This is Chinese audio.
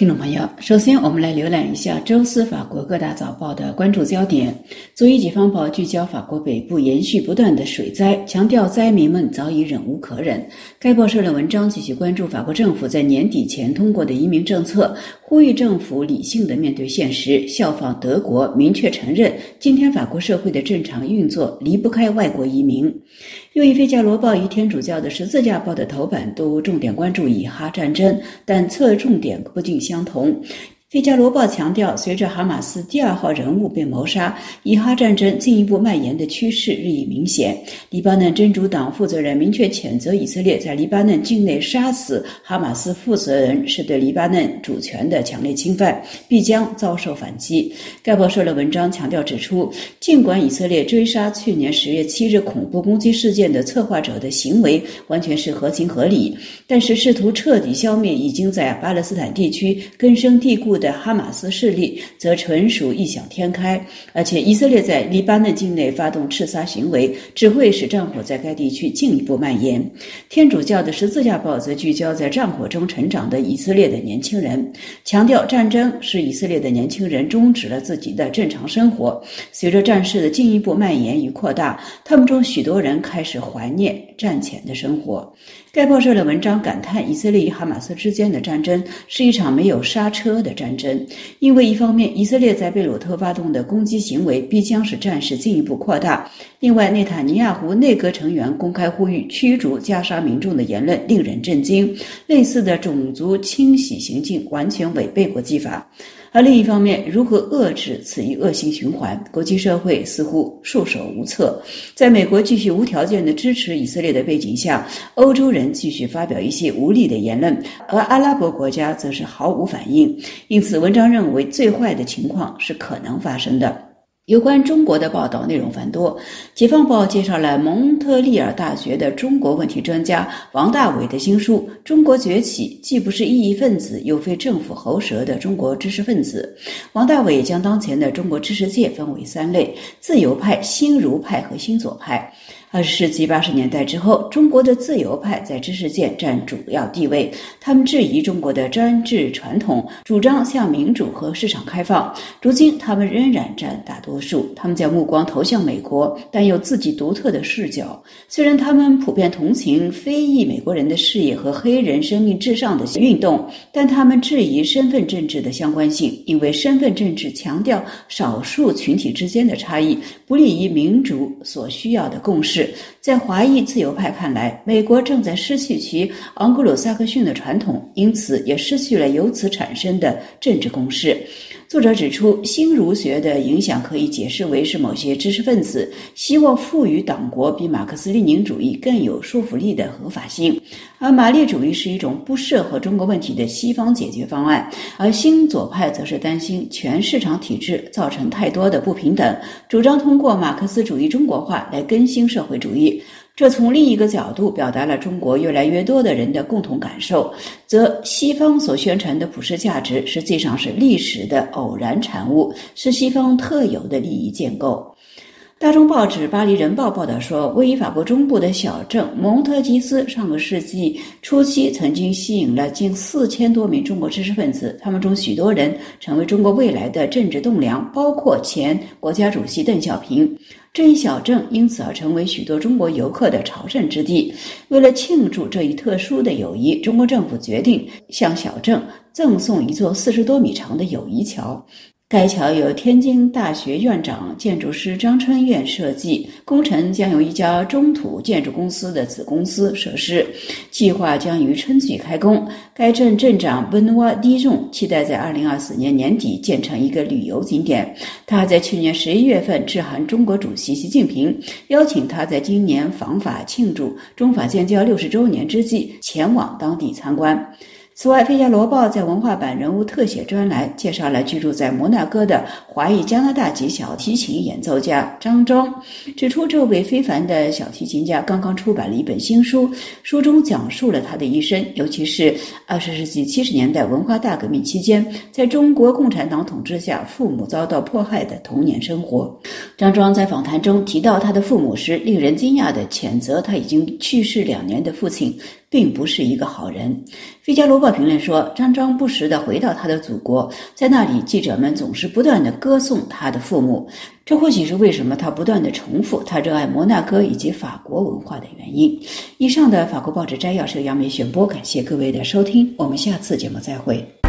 听众朋友，首先我们来浏览一下周四法国各大早报的关注焦点。左翼解放报聚焦法国北部延续不断的水灾，强调灾民们早已忍无可忍。该报社的文章继续关注法国政府在年底前通过的移民政策，呼吁政府理性的面对现实，效仿德国，明确承认今天法国社会的正常运作离不开外国移民。又一《费加罗报》与天主教的《十字架报》的头版都重点关注以哈战争，但侧重点不尽相同。《费加罗报》强调，随着哈马斯第二号人物被谋杀，以哈战争进一步蔓延的趋势日益明显。黎巴嫩真主党负责人明确谴责以色列在黎巴嫩境内杀死哈马斯负责人是对黎巴嫩主权的强烈侵犯，必将遭受反击。该报社的文章强调指出，尽管以色列追杀去年十月七日恐怖攻击事件的策划者的行为完全是合情合理，但是试图彻底消灭已经在巴勒斯坦地区根深蒂固。的哈马斯势力则纯属异想天开，而且以色列在黎巴嫩境内发动刺杀行为，只会使战火在该地区进一步蔓延。天主教的十字架报则聚焦在战火中成长的以色列的年轻人，强调战争使以色列的年轻人终止了自己的正常生活。随着战事的进一步蔓延与扩大，他们中许多人开始怀念战前的生活。该报社的文章感叹，以色列与哈马斯之间的战争是一场没有刹车的战争，因为一方面，以色列在贝鲁特发动的攻击行为必将使战事进一步扩大；另外，内塔尼亚胡内阁成员公开呼吁驱逐加沙民众的言论令人震惊，类似的种族清洗行径完全违背国际法。而另一方面，如何遏制此一恶性循环？国际社会似乎束手无策。在美国继续无条件的支持以色列的背景下，欧洲人继续发表一些无力的言论，而阿拉伯国家则是毫无反应。因此，文章认为最坏的情况是可能发生的。有关中国的报道内容繁多，《解放报》介绍了蒙特利尔大学的中国问题专家王大伟的新书《中国崛起：既不是异议分子，又非政府喉舌的中国知识分子》。王大伟将当前的中国知识界分为三类：自由派、新儒派和新左派。二十世纪八十年代之后，中国的自由派在知识界占主要地位。他们质疑中国的专制传统，主张向民主和市场开放。如今，他们仍然占大多数。他们将目光投向美国，但有自己独特的视角。虽然他们普遍同情非裔美国人的事业和黑人生命至上的运动，但他们质疑身份政治的相关性，因为身份政治强调少数群体之间的差异，不利于民主所需要的共识。在华裔自由派看来，美国正在失去其昂格鲁萨克逊的传统，因此也失去了由此产生的政治攻势。作者指出，新儒学的影响可以解释为是某些知识分子希望赋予党国比马克思列宁主义更有说服力的合法性，而马列主义是一种不适合中国问题的西方解决方案，而新左派则是担心全市场体制造成太多的不平等，主张通过马克思主义中国化来更新社会主义。这从另一个角度表达了中国越来越多的人的共同感受，则西方所宣传的普世价值实际上是历史的偶然产物，是西方特有的利益建构。大众报纸《巴黎人报》报道说，位于法国中部的小镇蒙特吉斯，上个世纪初期曾经吸引了近四千多名中国知识分子，他们中许多人成为中国未来的政治栋梁，包括前国家主席邓小平。这一小镇因此而成为许多中国游客的朝圣之地。为了庆祝这一特殊的友谊，中国政府决定向小镇赠送一座四十多米长的友谊桥。该桥由天津大学院长、建筑师张春燕设计，工程将由一家中土建筑公司的子公司实施，计划将于春季开工。该镇镇长温瓦迪仲期待在二零二四年年底建成一个旅游景点。他在去年十一月份致函中国主席习近平，邀请他在今年访法庆祝中法建交六十周年之际前往当地参观。此外，《费加罗报》在文化版人物特写专栏介绍了居住在摩纳哥的华裔加拿大籍小提琴演奏家张庄，指出这位非凡的小提琴家刚刚出版了一本新书，书中讲述了他的一生，尤其是二十世纪七十年代文化大革命期间，在中国共产党统治下父母遭到迫害的童年生活。张庄在访谈中提到他的父母时，令人惊讶地谴责他已经去世两年的父亲。并不是一个好人。《费加罗报》评论说，张张不时地回到他的祖国，在那里，记者们总是不断地歌颂他的父母。这或许是为什么他不断地重复他热爱摩纳哥以及法国文化的原因。以上的法国报纸摘要是由杨梅选播，感谢各位的收听，我们下次节目再会。